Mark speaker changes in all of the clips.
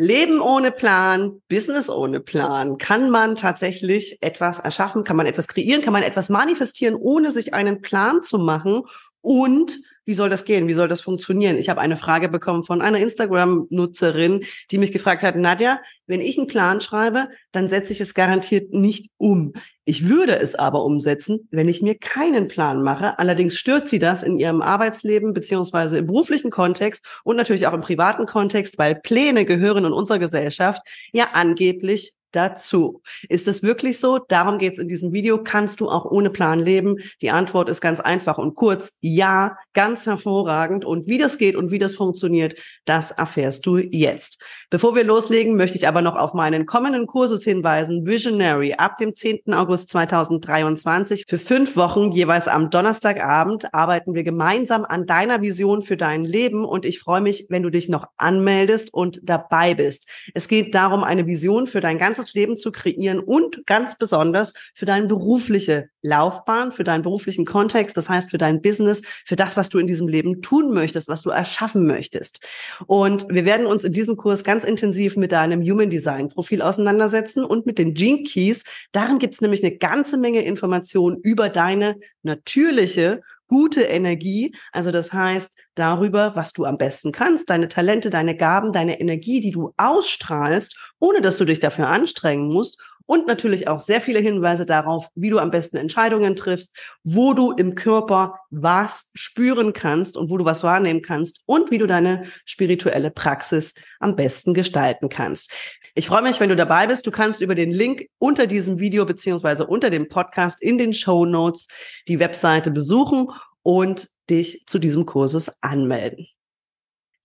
Speaker 1: Leben ohne Plan, Business ohne Plan. Kann man tatsächlich etwas erschaffen? Kann man etwas kreieren? Kann man etwas manifestieren, ohne sich einen Plan zu machen? Und wie soll das gehen? Wie soll das funktionieren? Ich habe eine Frage bekommen von einer Instagram-Nutzerin, die mich gefragt hat, Nadja, wenn ich einen Plan schreibe, dann setze ich es garantiert nicht um. Ich würde es aber umsetzen, wenn ich mir keinen Plan mache. Allerdings stört sie das in ihrem Arbeitsleben beziehungsweise im beruflichen Kontext und natürlich auch im privaten Kontext, weil Pläne gehören in unserer Gesellschaft ja angeblich dazu. Ist es wirklich so? Darum geht es in diesem Video. Kannst du auch ohne Plan leben? Die Antwort ist ganz einfach und kurz. Ja, ganz hervorragend. Und wie das geht und wie das funktioniert, das erfährst du jetzt. Bevor wir loslegen, möchte ich aber noch auf meinen kommenden Kurses hinweisen. Visionary ab dem 10. August 2023. Für fünf Wochen, jeweils am Donnerstagabend, arbeiten wir gemeinsam an deiner Vision für dein Leben. Und ich freue mich, wenn du dich noch anmeldest und dabei bist. Es geht darum, eine Vision für dein ganzes ganzes Leben zu kreieren und ganz besonders für deine berufliche Laufbahn, für deinen beruflichen Kontext, das heißt für dein Business, für das, was du in diesem Leben tun möchtest, was du erschaffen möchtest. Und wir werden uns in diesem Kurs ganz intensiv mit deinem Human Design Profil auseinandersetzen und mit den Gene Keys. Darin gibt es nämlich eine ganze Menge Informationen über deine natürliche gute Energie. Also das heißt darüber, was du am besten kannst, deine Talente, deine Gaben, deine Energie, die du ausstrahlst, ohne dass du dich dafür anstrengen musst. Und natürlich auch sehr viele Hinweise darauf, wie du am besten Entscheidungen triffst, wo du im Körper was spüren kannst und wo du was wahrnehmen kannst und wie du deine spirituelle Praxis am besten gestalten kannst. Ich freue mich, wenn du dabei bist. Du kannst über den Link unter diesem Video beziehungsweise unter dem Podcast in den Show Notes die Webseite besuchen und dich zu diesem Kursus anmelden.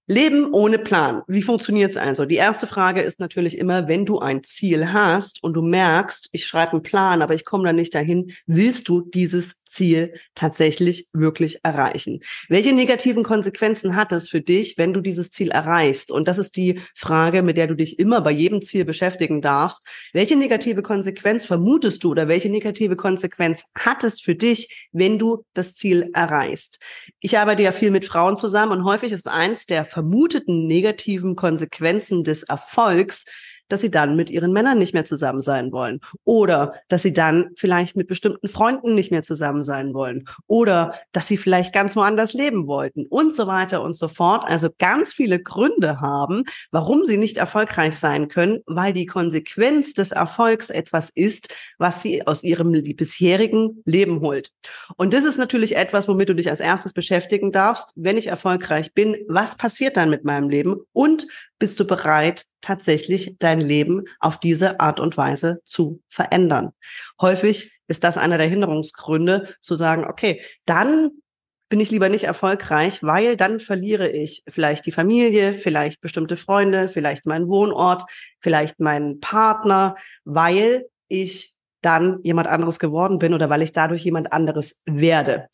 Speaker 1: Leben ohne Plan. Wie funktioniert es also? Die erste Frage ist natürlich immer, wenn du ein Ziel hast und du merkst, ich schreibe einen Plan, aber ich komme da nicht dahin, willst du dieses Ziel tatsächlich wirklich erreichen? Welche negativen Konsequenzen hat es für dich, wenn du dieses Ziel erreichst? Und das ist die Frage, mit der du dich immer bei jedem Ziel beschäftigen darfst. Welche negative Konsequenz vermutest du oder welche negative Konsequenz hat es für dich, wenn du das Ziel erreichst? Ich arbeite ja viel mit Frauen zusammen und häufig ist eins der vermuteten negativen Konsequenzen des Erfolgs, dass sie dann mit ihren Männern nicht mehr zusammen sein wollen oder dass sie dann vielleicht mit bestimmten Freunden nicht mehr zusammen sein wollen oder dass sie vielleicht ganz woanders leben wollten und so weiter und so fort. Also ganz viele Gründe haben, warum sie nicht erfolgreich sein können, weil die Konsequenz des Erfolgs etwas ist, was sie aus ihrem bisherigen Leben holt. Und das ist natürlich etwas, womit du dich als erstes beschäftigen darfst. Wenn ich erfolgreich bin, was passiert dann mit meinem Leben und bist du bereit, tatsächlich dein Leben auf diese Art und Weise zu verändern. Häufig ist das einer der Hinderungsgründe, zu sagen, okay, dann bin ich lieber nicht erfolgreich, weil dann verliere ich vielleicht die Familie, vielleicht bestimmte Freunde, vielleicht meinen Wohnort, vielleicht meinen Partner, weil ich dann jemand anderes geworden bin oder weil ich dadurch jemand anderes werde.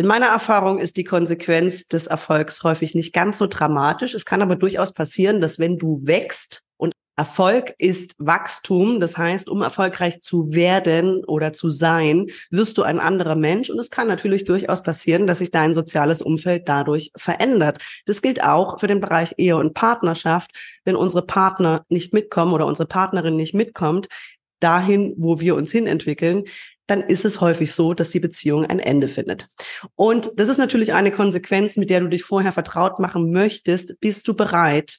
Speaker 1: In meiner Erfahrung ist die Konsequenz des Erfolgs häufig nicht ganz so dramatisch. Es kann aber durchaus passieren, dass wenn du wächst und Erfolg ist Wachstum, das heißt, um erfolgreich zu werden oder zu sein, wirst du ein anderer Mensch und es kann natürlich durchaus passieren, dass sich dein soziales Umfeld dadurch verändert. Das gilt auch für den Bereich Ehe und Partnerschaft. Wenn unsere Partner nicht mitkommen oder unsere Partnerin nicht mitkommt, dahin, wo wir uns hin entwickeln, dann ist es häufig so, dass die Beziehung ein Ende findet. Und das ist natürlich eine Konsequenz, mit der du dich vorher vertraut machen möchtest. Bist du bereit,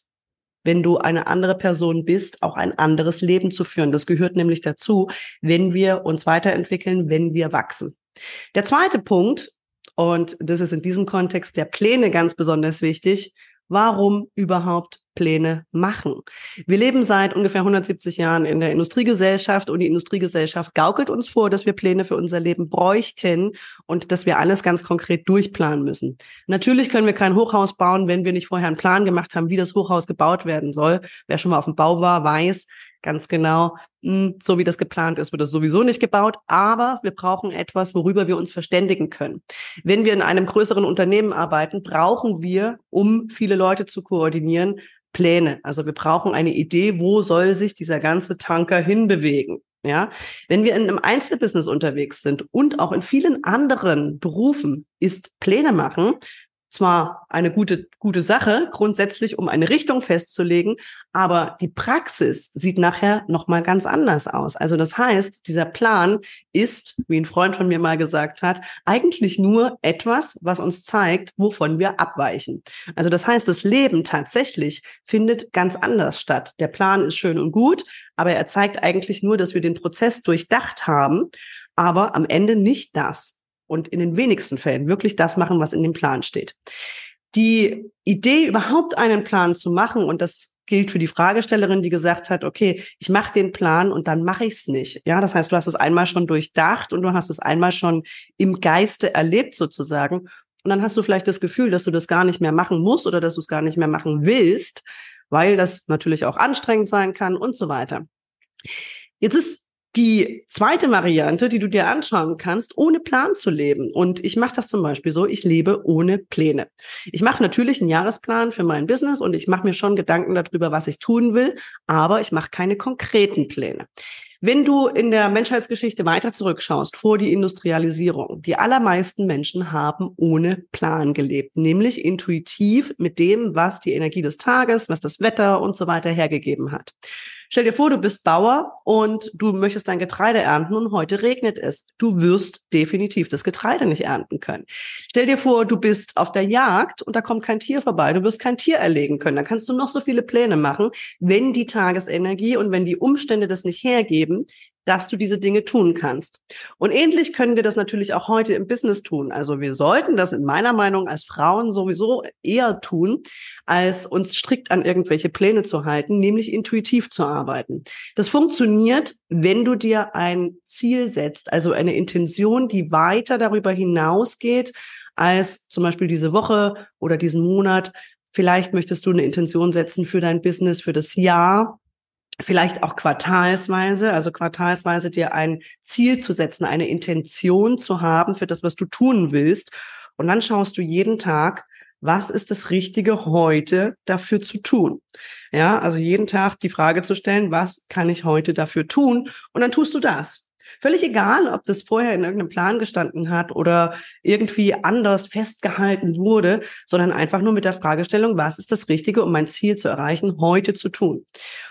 Speaker 1: wenn du eine andere Person bist, auch ein anderes Leben zu führen? Das gehört nämlich dazu, wenn wir uns weiterentwickeln, wenn wir wachsen. Der zweite Punkt, und das ist in diesem Kontext der Pläne ganz besonders wichtig, warum überhaupt Pläne machen. Wir leben seit ungefähr 170 Jahren in der Industriegesellschaft und die Industriegesellschaft gaukelt uns vor, dass wir Pläne für unser Leben bräuchten und dass wir alles ganz konkret durchplanen müssen. Natürlich können wir kein Hochhaus bauen, wenn wir nicht vorher einen Plan gemacht haben, wie das Hochhaus gebaut werden soll. Wer schon mal auf dem Bau war, weiß, ganz genau, hm, so wie das geplant ist, wird das sowieso nicht gebaut. Aber wir brauchen etwas, worüber wir uns verständigen können. Wenn wir in einem größeren Unternehmen arbeiten, brauchen wir, um viele Leute zu koordinieren, Pläne. Also wir brauchen eine Idee, wo soll sich dieser ganze Tanker hinbewegen. Ja, wenn wir in einem Einzelbusiness unterwegs sind und auch in vielen anderen Berufen ist Pläne machen zwar eine gute, gute Sache, grundsätzlich, um eine Richtung festzulegen, aber die Praxis sieht nachher nochmal ganz anders aus. Also das heißt, dieser Plan ist, wie ein Freund von mir mal gesagt hat, eigentlich nur etwas, was uns zeigt, wovon wir abweichen. Also das heißt, das Leben tatsächlich findet ganz anders statt. Der Plan ist schön und gut, aber er zeigt eigentlich nur, dass wir den Prozess durchdacht haben, aber am Ende nicht das und in den wenigsten Fällen wirklich das machen, was in dem Plan steht. Die Idee, überhaupt einen Plan zu machen, und das gilt für die Fragestellerin, die gesagt hat, okay, ich mache den Plan und dann mache ich es nicht. Ja, das heißt, du hast es einmal schon durchdacht und du hast es einmal schon im Geiste erlebt sozusagen. Und dann hast du vielleicht das Gefühl, dass du das gar nicht mehr machen musst oder dass du es gar nicht mehr machen willst, weil das natürlich auch anstrengend sein kann und so weiter. Jetzt ist die zweite Variante, die du dir anschauen kannst, ohne Plan zu leben. Und ich mache das zum Beispiel so, ich lebe ohne Pläne. Ich mache natürlich einen Jahresplan für mein Business und ich mache mir schon Gedanken darüber, was ich tun will, aber ich mache keine konkreten Pläne. Wenn du in der Menschheitsgeschichte weiter zurückschaust, vor die Industrialisierung, die allermeisten Menschen haben ohne Plan gelebt, nämlich intuitiv mit dem, was die Energie des Tages, was das Wetter und so weiter hergegeben hat. Stell dir vor, du bist Bauer und du möchtest dein Getreide ernten und heute regnet es. Du wirst definitiv das Getreide nicht ernten können. Stell dir vor, du bist auf der Jagd und da kommt kein Tier vorbei. Du wirst kein Tier erlegen können. Da kannst du noch so viele Pläne machen. Wenn die Tagesenergie und wenn die Umstände das nicht hergeben, dass du diese Dinge tun kannst. Und ähnlich können wir das natürlich auch heute im Business tun. Also wir sollten das in meiner Meinung als Frauen sowieso eher tun, als uns strikt an irgendwelche Pläne zu halten, nämlich intuitiv zu arbeiten. Das funktioniert, wenn du dir ein Ziel setzt, also eine Intention, die weiter darüber hinausgeht, als zum Beispiel diese Woche oder diesen Monat. Vielleicht möchtest du eine Intention setzen für dein Business, für das Jahr vielleicht auch quartalsweise, also quartalsweise dir ein Ziel zu setzen, eine Intention zu haben für das, was du tun willst. Und dann schaust du jeden Tag, was ist das Richtige heute dafür zu tun? Ja, also jeden Tag die Frage zu stellen, was kann ich heute dafür tun? Und dann tust du das. Völlig egal, ob das vorher in irgendeinem Plan gestanden hat oder irgendwie anders festgehalten wurde, sondern einfach nur mit der Fragestellung, was ist das Richtige, um mein Ziel zu erreichen, heute zu tun.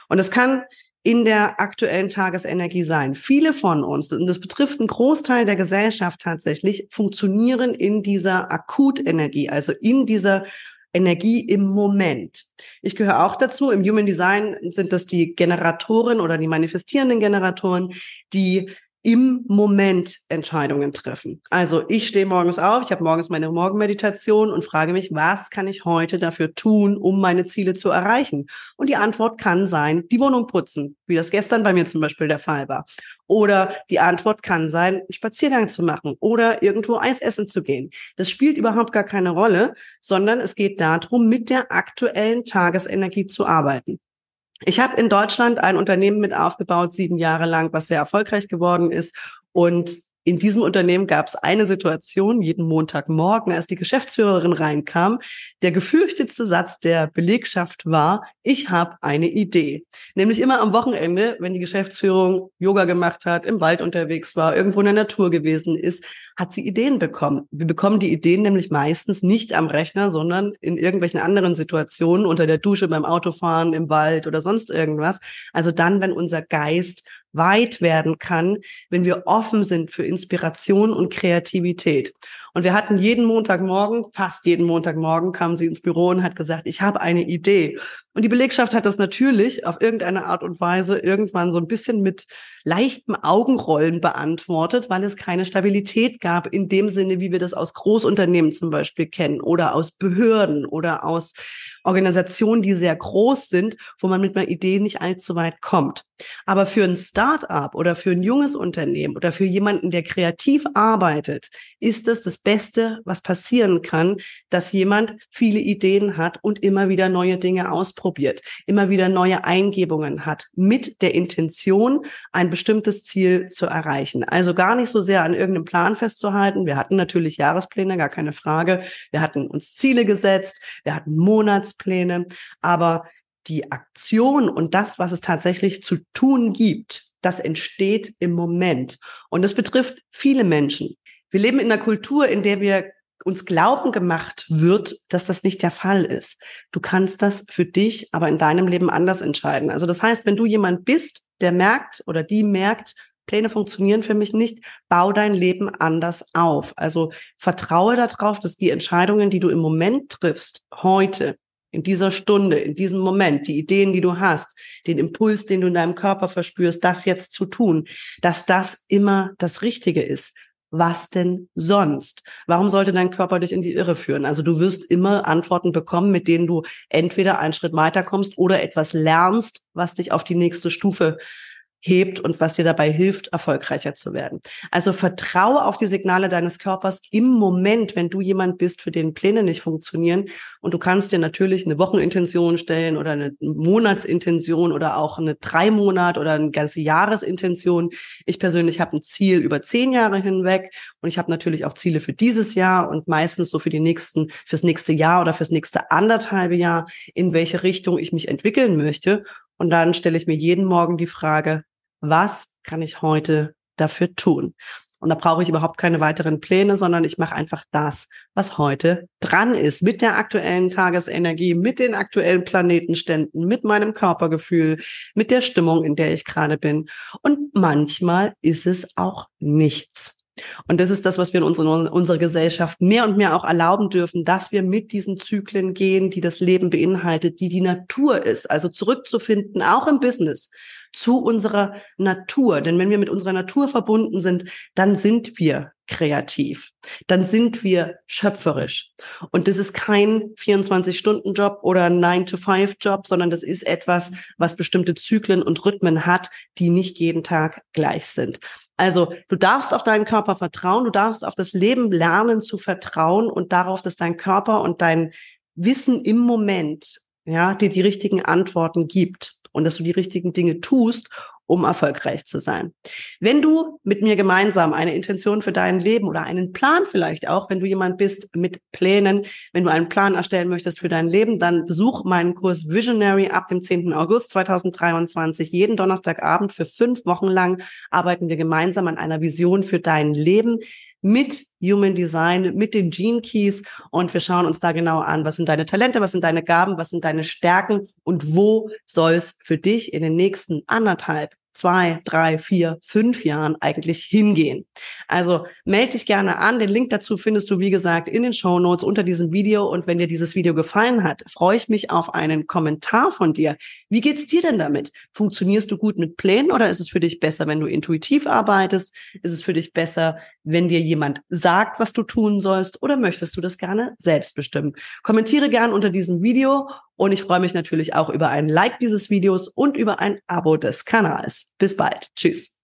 Speaker 1: Und es kann in der aktuellen Tagesenergie sein. Viele von uns, und das betrifft einen Großteil der Gesellschaft tatsächlich, funktionieren in dieser Akutenergie, also in dieser Energie im Moment. Ich gehöre auch dazu. Im Human Design sind das die Generatoren oder die manifestierenden Generatoren, die im Moment Entscheidungen treffen. Also ich stehe morgens auf, ich habe morgens meine Morgenmeditation und frage mich, was kann ich heute dafür tun, um meine Ziele zu erreichen? Und die Antwort kann sein, die Wohnung putzen, wie das gestern bei mir zum Beispiel der Fall war. Oder die Antwort kann sein, einen Spaziergang zu machen oder irgendwo Eis essen zu gehen. Das spielt überhaupt gar keine Rolle, sondern es geht darum, mit der aktuellen Tagesenergie zu arbeiten. Ich habe in Deutschland ein Unternehmen mit aufgebaut, sieben Jahre lang, was sehr erfolgreich geworden ist. Und in diesem Unternehmen gab es eine Situation jeden Montagmorgen, als die Geschäftsführerin reinkam. Der gefürchtetste Satz der Belegschaft war, ich habe eine Idee. Nämlich immer am Wochenende, wenn die Geschäftsführung Yoga gemacht hat, im Wald unterwegs war, irgendwo in der Natur gewesen ist, hat sie Ideen bekommen. Wir bekommen die Ideen nämlich meistens nicht am Rechner, sondern in irgendwelchen anderen Situationen, unter der Dusche, beim Autofahren, im Wald oder sonst irgendwas. Also dann, wenn unser Geist weit werden kann, wenn wir offen sind für Inspiration und Kreativität. Und wir hatten jeden Montagmorgen, fast jeden Montagmorgen kam sie ins Büro und hat gesagt, ich habe eine Idee. Und die Belegschaft hat das natürlich auf irgendeine Art und Weise irgendwann so ein bisschen mit leichtem Augenrollen beantwortet, weil es keine Stabilität gab in dem Sinne, wie wir das aus Großunternehmen zum Beispiel kennen oder aus Behörden oder aus Organisationen, die sehr groß sind, wo man mit einer Idee nicht allzu weit kommt. Aber für ein Start-up oder für ein junges Unternehmen oder für jemanden, der kreativ arbeitet, ist es das Beste, was passieren kann, dass jemand viele Ideen hat und immer wieder neue Dinge ausprobiert, immer wieder neue Eingebungen hat, mit der Intention, ein bestimmtes Ziel zu erreichen. Also gar nicht so sehr an irgendeinem Plan festzuhalten. Wir hatten natürlich Jahrespläne, gar keine Frage. Wir hatten uns Ziele gesetzt, wir hatten Monatspläne, aber die Aktion und das, was es tatsächlich zu tun gibt, das entsteht im Moment. Und das betrifft viele Menschen. Wir leben in einer Kultur, in der wir uns glauben gemacht wird, dass das nicht der Fall ist. Du kannst das für dich aber in deinem Leben anders entscheiden. Also das heißt, wenn du jemand bist, der merkt oder die merkt, Pläne funktionieren für mich nicht, bau dein Leben anders auf. Also vertraue darauf, dass die Entscheidungen, die du im Moment triffst, heute, in dieser Stunde, in diesem Moment, die Ideen, die du hast, den Impuls, den du in deinem Körper verspürst, das jetzt zu tun, dass das immer das Richtige ist was denn sonst? Warum sollte dein Körper dich in die Irre führen? Also du wirst immer Antworten bekommen, mit denen du entweder einen Schritt weiterkommst oder etwas lernst, was dich auf die nächste Stufe hebt und was dir dabei hilft, erfolgreicher zu werden. Also vertraue auf die Signale deines Körpers im Moment, wenn du jemand bist, für den Pläne nicht funktionieren. Und du kannst dir natürlich eine Wochenintention stellen oder eine Monatsintention oder auch eine drei Monat oder eine ganze Jahresintention. Ich persönlich habe ein Ziel über zehn Jahre hinweg und ich habe natürlich auch Ziele für dieses Jahr und meistens so für die nächsten, fürs nächste Jahr oder fürs nächste anderthalbe Jahr, in welche Richtung ich mich entwickeln möchte. Und dann stelle ich mir jeden Morgen die Frage, was kann ich heute dafür tun? Und da brauche ich überhaupt keine weiteren Pläne, sondern ich mache einfach das, was heute dran ist, mit der aktuellen Tagesenergie, mit den aktuellen Planetenständen, mit meinem Körpergefühl, mit der Stimmung, in der ich gerade bin. Und manchmal ist es auch nichts. Und das ist das, was wir in unserer, unserer Gesellschaft mehr und mehr auch erlauben dürfen, dass wir mit diesen Zyklen gehen, die das Leben beinhaltet, die die Natur ist. Also zurückzufinden, auch im Business, zu unserer Natur. Denn wenn wir mit unserer Natur verbunden sind, dann sind wir kreativ. Dann sind wir schöpferisch. Und das ist kein 24-Stunden-Job oder 9-to-5-Job, sondern das ist etwas, was bestimmte Zyklen und Rhythmen hat, die nicht jeden Tag gleich sind. Also du darfst auf deinen Körper vertrauen, du darfst auf das Leben lernen zu vertrauen und darauf, dass dein Körper und dein Wissen im Moment ja, dir die richtigen Antworten gibt und dass du die richtigen Dinge tust, um erfolgreich zu sein. Wenn du mit mir gemeinsam eine Intention für dein Leben oder einen Plan vielleicht auch, wenn du jemand bist mit Plänen, wenn du einen Plan erstellen möchtest für dein Leben, dann besuch meinen Kurs Visionary ab dem 10. August 2023. Jeden Donnerstagabend für fünf Wochen lang arbeiten wir gemeinsam an einer Vision für dein Leben mit Human Design, mit den Gene Keys. Und wir schauen uns da genau an, was sind deine Talente, was sind deine Gaben, was sind deine Stärken und wo soll es für dich in den nächsten anderthalb zwei, drei, vier, fünf Jahren eigentlich hingehen. Also melde dich gerne an. Den Link dazu findest du, wie gesagt, in den Show Notes unter diesem Video. Und wenn dir dieses Video gefallen hat, freue ich mich auf einen Kommentar von dir. Wie geht's dir denn damit? Funktionierst du gut mit Plänen oder ist es für dich besser, wenn du intuitiv arbeitest? Ist es für dich besser, wenn dir jemand sagt, was du tun sollst? Oder möchtest du das gerne selbst bestimmen? Kommentiere gern unter diesem Video und ich freue mich natürlich auch über ein Like dieses Videos und über ein Abo des Kanals. Bis bald. Tschüss.